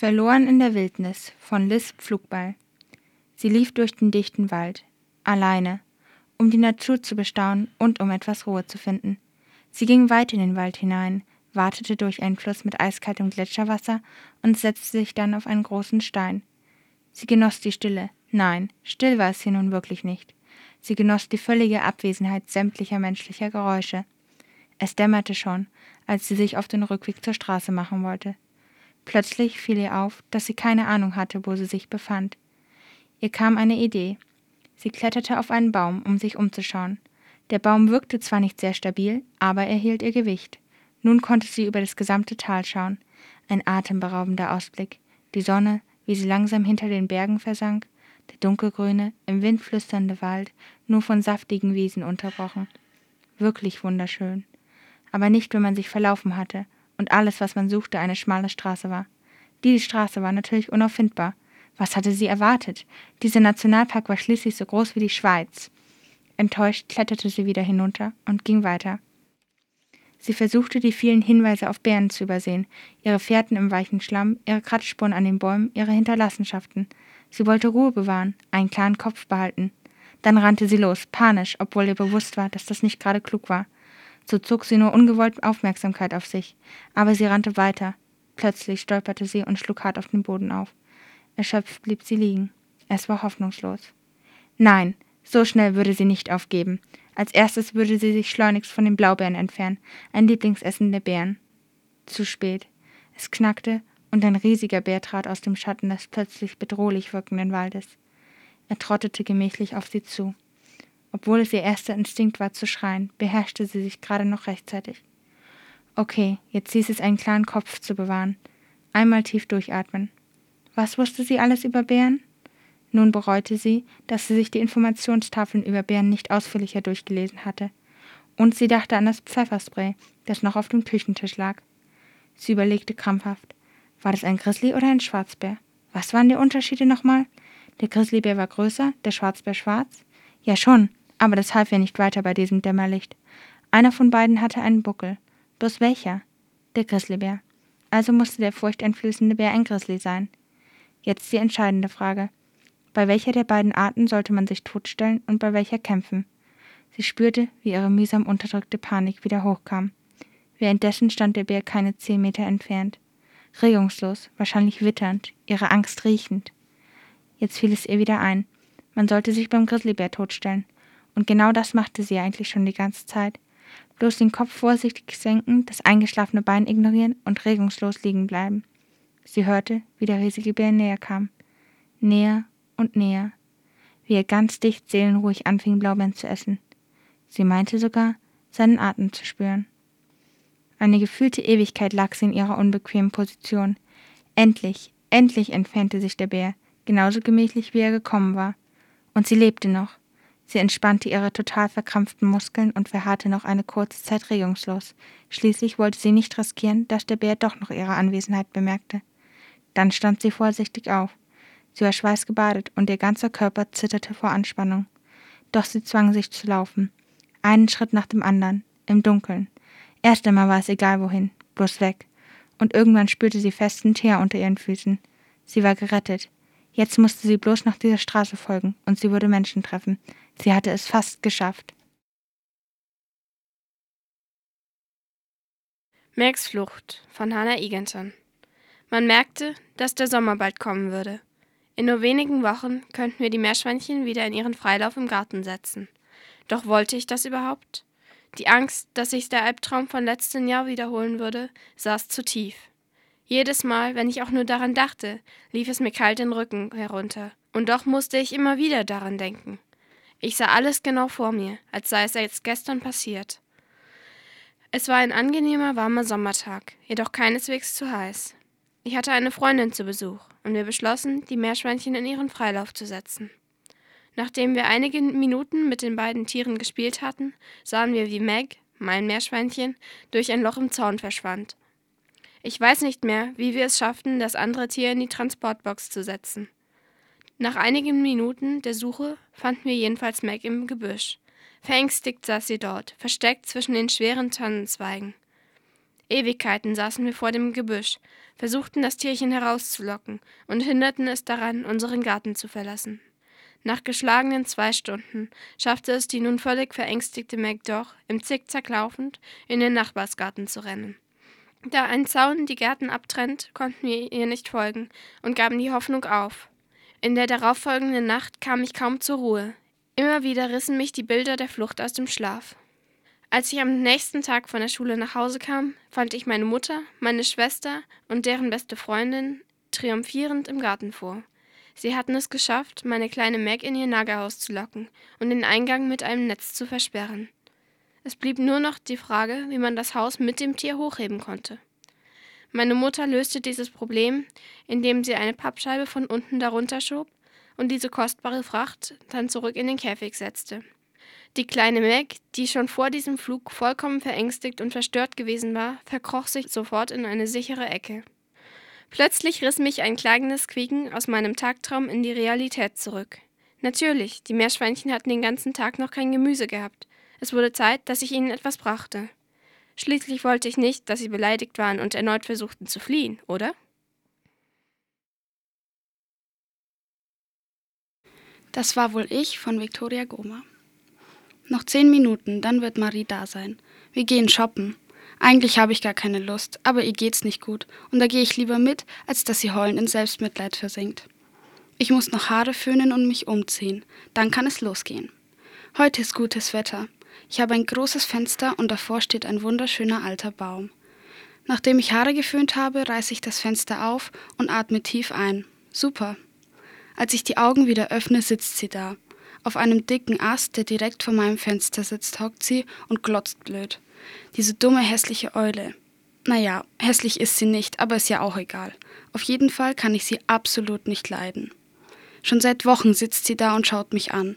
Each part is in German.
Verloren in der Wildnis von Liz Pflugball. Sie lief durch den dichten Wald, alleine, um die Natur zu bestaunen und um etwas Ruhe zu finden. Sie ging weit in den Wald hinein, watete durch einen Fluss mit eiskaltem Gletscherwasser und setzte sich dann auf einen großen Stein. Sie genoss die Stille. Nein, still war es hier nun wirklich nicht. Sie genoss die völlige Abwesenheit sämtlicher menschlicher Geräusche. Es dämmerte schon, als sie sich auf den Rückweg zur Straße machen wollte. Plötzlich fiel ihr auf, dass sie keine Ahnung hatte, wo sie sich befand. Ihr kam eine Idee. Sie kletterte auf einen Baum, um sich umzuschauen. Der Baum wirkte zwar nicht sehr stabil, aber er hielt ihr Gewicht. Nun konnte sie über das gesamte Tal schauen. Ein atemberaubender Ausblick. Die Sonne, wie sie langsam hinter den Bergen versank, der dunkelgrüne, im Wind flüsternde Wald, nur von saftigen Wiesen unterbrochen. Wirklich wunderschön. Aber nicht, wenn man sich verlaufen hatte und alles, was man suchte, eine schmale Straße war. Diese Straße war natürlich unauffindbar. Was hatte sie erwartet? Dieser Nationalpark war schließlich so groß wie die Schweiz. Enttäuscht kletterte sie wieder hinunter und ging weiter. Sie versuchte, die vielen Hinweise auf Bären zu übersehen, ihre Fährten im weichen Schlamm, ihre Kratzspuren an den Bäumen, ihre Hinterlassenschaften. Sie wollte Ruhe bewahren, einen klaren Kopf behalten. Dann rannte sie los, panisch, obwohl ihr bewusst war, dass das nicht gerade klug war. So zog sie nur ungewollt Aufmerksamkeit auf sich. Aber sie rannte weiter. Plötzlich stolperte sie und schlug hart auf den Boden auf. Erschöpft blieb sie liegen. Es war hoffnungslos. Nein, so schnell würde sie nicht aufgeben. Als erstes würde sie sich schleunigst von den Blaubeeren entfernen, ein Lieblingsessen der Bären. Zu spät. Es knackte und ein riesiger Bär trat aus dem Schatten des plötzlich bedrohlich wirkenden Waldes. Er trottete gemächlich auf sie zu. Obwohl es ihr erster Instinkt war zu schreien, beherrschte sie sich gerade noch rechtzeitig. Okay, jetzt hieß es einen klaren Kopf zu bewahren. Einmal tief durchatmen. Was wusste sie alles über Bären? Nun bereute sie, dass sie sich die Informationstafeln über Bären nicht ausführlicher durchgelesen hatte. Und sie dachte an das Pfefferspray, das noch auf dem Küchentisch lag. Sie überlegte krampfhaft. War das ein Grizzly oder ein Schwarzbär? Was waren die Unterschiede nochmal? Der Grizzlybär war größer, der Schwarzbär schwarz? Ja schon, aber das half ihr nicht weiter bei diesem Dämmerlicht. Einer von beiden hatte einen Buckel. Bloß welcher? Der Grizzlybär. Also musste der furchteinflößende Bär ein Grizzly sein. Jetzt die entscheidende Frage. Bei welcher der beiden Arten sollte man sich totstellen und bei welcher kämpfen? Sie spürte, wie ihre mühsam unterdrückte Panik wieder hochkam. Währenddessen stand der Bär keine zehn Meter entfernt. Regungslos, wahrscheinlich witternd, ihre Angst riechend. Jetzt fiel es ihr wieder ein. Man sollte sich beim Grizzlybär totstellen. Und genau das machte sie eigentlich schon die ganze Zeit. Bloß den Kopf vorsichtig senken, das eingeschlafene Bein ignorieren und regungslos liegen bleiben. Sie hörte, wie der riesige Bär näher kam. Näher und näher. Wie er ganz dicht seelenruhig anfing, Blaubeeren zu essen. Sie meinte sogar, seinen Atem zu spüren. Eine gefühlte Ewigkeit lag sie in ihrer unbequemen Position. Endlich, endlich entfernte sich der Bär, genauso gemächlich wie er gekommen war. Und sie lebte noch. Sie entspannte ihre total verkrampften Muskeln und verharrte noch eine kurze Zeit regungslos. Schließlich wollte sie nicht riskieren, dass der Bär doch noch ihre Anwesenheit bemerkte. Dann stand sie vorsichtig auf. Sie war schweißgebadet und ihr ganzer Körper zitterte vor Anspannung. Doch sie zwang sich zu laufen. Einen Schritt nach dem anderen, im Dunkeln. Erst einmal war es egal wohin, bloß weg. Und irgendwann spürte sie festen Teer unter ihren Füßen. Sie war gerettet. Jetzt musste sie bloß nach dieser Straße folgen und sie würde Menschen treffen. Sie hatte es fast geschafft. Max Flucht von Hannah Eganton. Man merkte, dass der Sommer bald kommen würde. In nur wenigen Wochen könnten wir die Meerschweinchen wieder in ihren Freilauf im Garten setzen. Doch wollte ich das überhaupt? Die Angst, dass sich der Albtraum von letztem Jahr wiederholen würde, saß zu tief. Jedes Mal, wenn ich auch nur daran dachte, lief es mir kalt den Rücken herunter. Und doch musste ich immer wieder daran denken. Ich sah alles genau vor mir, als sei es jetzt gestern passiert. Es war ein angenehmer, warmer Sommertag, jedoch keineswegs zu heiß. Ich hatte eine Freundin zu Besuch und wir beschlossen, die Meerschweinchen in ihren Freilauf zu setzen. Nachdem wir einige Minuten mit den beiden Tieren gespielt hatten, sahen wir, wie Meg, mein Meerschweinchen, durch ein Loch im Zaun verschwand. Ich weiß nicht mehr, wie wir es schafften, das andere Tier in die Transportbox zu setzen. Nach einigen Minuten der Suche fanden wir jedenfalls Meg im Gebüsch. Verängstigt saß sie dort, versteckt zwischen den schweren Tannenzweigen. Ewigkeiten saßen wir vor dem Gebüsch, versuchten das Tierchen herauszulocken und hinderten es daran, unseren Garten zu verlassen. Nach geschlagenen zwei Stunden schaffte es die nun völlig verängstigte Meg doch, im Zickzack laufend, in den Nachbarsgarten zu rennen. Da ein Zaun die Gärten abtrennt, konnten wir ihr nicht folgen und gaben die Hoffnung auf. In der darauffolgenden Nacht kam ich kaum zur Ruhe. Immer wieder rissen mich die Bilder der Flucht aus dem Schlaf. Als ich am nächsten Tag von der Schule nach Hause kam, fand ich meine Mutter, meine Schwester und deren beste Freundin triumphierend im Garten vor. Sie hatten es geschafft, meine kleine Meg in ihr Nagerhaus zu locken und den Eingang mit einem Netz zu versperren. Es blieb nur noch die Frage, wie man das Haus mit dem Tier hochheben konnte. Meine Mutter löste dieses Problem, indem sie eine Pappscheibe von unten darunter schob und diese kostbare Fracht dann zurück in den Käfig setzte. Die kleine Meg, die schon vor diesem Flug vollkommen verängstigt und verstört gewesen war, verkroch sich sofort in eine sichere Ecke. Plötzlich riss mich ein klagendes Quieken aus meinem Tagtraum in die Realität zurück. Natürlich, die Meerschweinchen hatten den ganzen Tag noch kein Gemüse gehabt. Es wurde Zeit, dass ich ihnen etwas brachte. Schließlich wollte ich nicht, dass sie beleidigt waren und erneut versuchten zu fliehen, oder? Das war wohl ich von Viktoria Goma. Noch zehn Minuten, dann wird Marie da sein. Wir gehen shoppen. Eigentlich habe ich gar keine Lust, aber ihr geht's nicht gut und da gehe ich lieber mit, als dass sie heulend in Selbstmitleid versinkt. Ich muss noch Haare föhnen und mich umziehen. Dann kann es losgehen. Heute ist gutes Wetter. Ich habe ein großes Fenster und davor steht ein wunderschöner alter Baum. Nachdem ich Haare geföhnt habe, reiße ich das Fenster auf und atme tief ein. Super. Als ich die Augen wieder öffne, sitzt sie da. Auf einem dicken Ast, der direkt vor meinem Fenster sitzt, hockt sie und glotzt blöd. Diese dumme, hässliche Eule. Naja, hässlich ist sie nicht, aber ist ja auch egal. Auf jeden Fall kann ich sie absolut nicht leiden. Schon seit Wochen sitzt sie da und schaut mich an.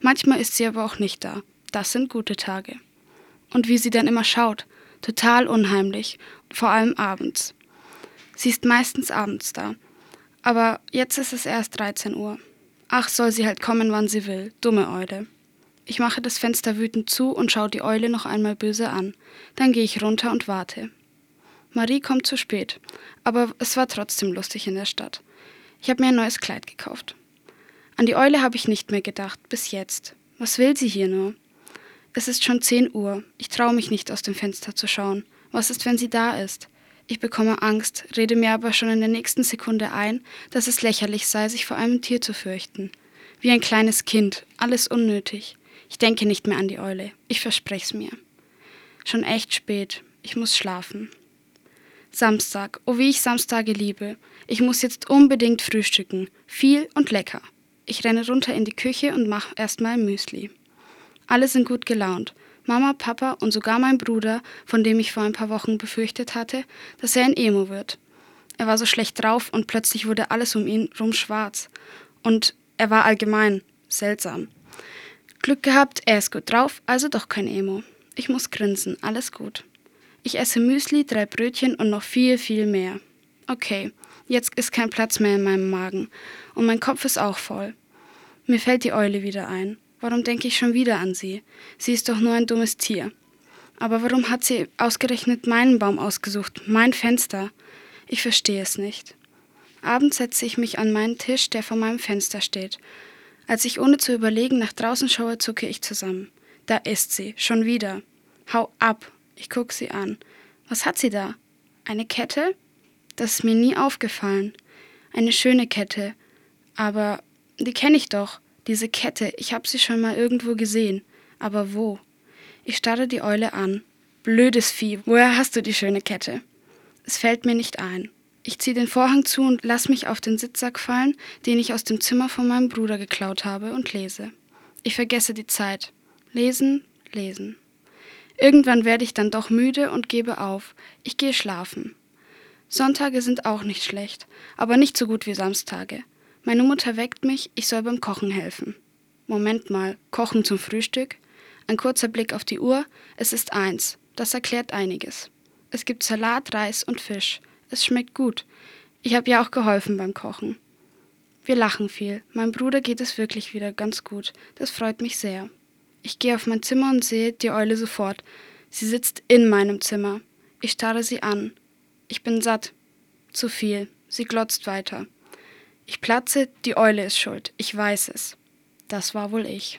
Manchmal ist sie aber auch nicht da. Das sind gute Tage. Und wie sie dann immer schaut, total unheimlich, vor allem abends. Sie ist meistens abends da. Aber jetzt ist es erst 13 Uhr. Ach, soll sie halt kommen, wann sie will. Dumme Eule. Ich mache das Fenster wütend zu und schaue die Eule noch einmal böse an. Dann gehe ich runter und warte. Marie kommt zu spät, aber es war trotzdem lustig in der Stadt. Ich habe mir ein neues Kleid gekauft. An die Eule habe ich nicht mehr gedacht, bis jetzt. Was will sie hier nur? Es ist schon 10 Uhr. Ich traue mich nicht aus dem Fenster zu schauen. Was ist, wenn sie da ist? Ich bekomme Angst, rede mir aber schon in der nächsten Sekunde ein, dass es lächerlich sei, sich vor einem Tier zu fürchten. Wie ein kleines Kind, alles unnötig. Ich denke nicht mehr an die Eule, ich versprech's mir. Schon echt spät, ich muss schlafen. Samstag, oh wie ich Samstage liebe. Ich muss jetzt unbedingt frühstücken, viel und lecker. Ich renne runter in die Küche und mache erstmal Müsli. Alle sind gut gelaunt. Mama, Papa und sogar mein Bruder, von dem ich vor ein paar Wochen befürchtet hatte, dass er ein Emo wird. Er war so schlecht drauf und plötzlich wurde alles um ihn rum schwarz. Und er war allgemein seltsam. Glück gehabt, er ist gut drauf, also doch kein Emo. Ich muss grinsen, alles gut. Ich esse Müsli, drei Brötchen und noch viel, viel mehr. Okay, jetzt ist kein Platz mehr in meinem Magen. Und mein Kopf ist auch voll. Mir fällt die Eule wieder ein. Warum denke ich schon wieder an sie? Sie ist doch nur ein dummes Tier. Aber warum hat sie ausgerechnet meinen Baum ausgesucht, mein Fenster? Ich verstehe es nicht. Abends setze ich mich an meinen Tisch, der vor meinem Fenster steht. Als ich ohne zu überlegen nach draußen schaue, zucke ich zusammen. Da ist sie, schon wieder. Hau ab. Ich gucke sie an. Was hat sie da? Eine Kette? Das ist mir nie aufgefallen. Eine schöne Kette. Aber die kenne ich doch. Diese Kette, ich habe sie schon mal irgendwo gesehen. Aber wo? Ich starre die Eule an. Blödes Vieh, woher hast du die schöne Kette? Es fällt mir nicht ein. Ich ziehe den Vorhang zu und lass mich auf den Sitzsack fallen, den ich aus dem Zimmer von meinem Bruder geklaut habe, und lese. Ich vergesse die Zeit. Lesen, lesen. Irgendwann werde ich dann doch müde und gebe auf. Ich gehe schlafen. Sonntage sind auch nicht schlecht, aber nicht so gut wie Samstage. Meine Mutter weckt mich, ich soll beim Kochen helfen. Moment mal, Kochen zum Frühstück? Ein kurzer Blick auf die Uhr, es ist eins. Das erklärt einiges. Es gibt Salat, Reis und Fisch. Es schmeckt gut. Ich habe ja auch geholfen beim Kochen. Wir lachen viel. Meinem Bruder geht es wirklich wieder ganz gut. Das freut mich sehr. Ich gehe auf mein Zimmer und sehe die Eule sofort. Sie sitzt in meinem Zimmer. Ich starre sie an. Ich bin satt. Zu viel. Sie glotzt weiter. Ich platze, die Eule ist schuld. Ich weiß es. Das war wohl ich.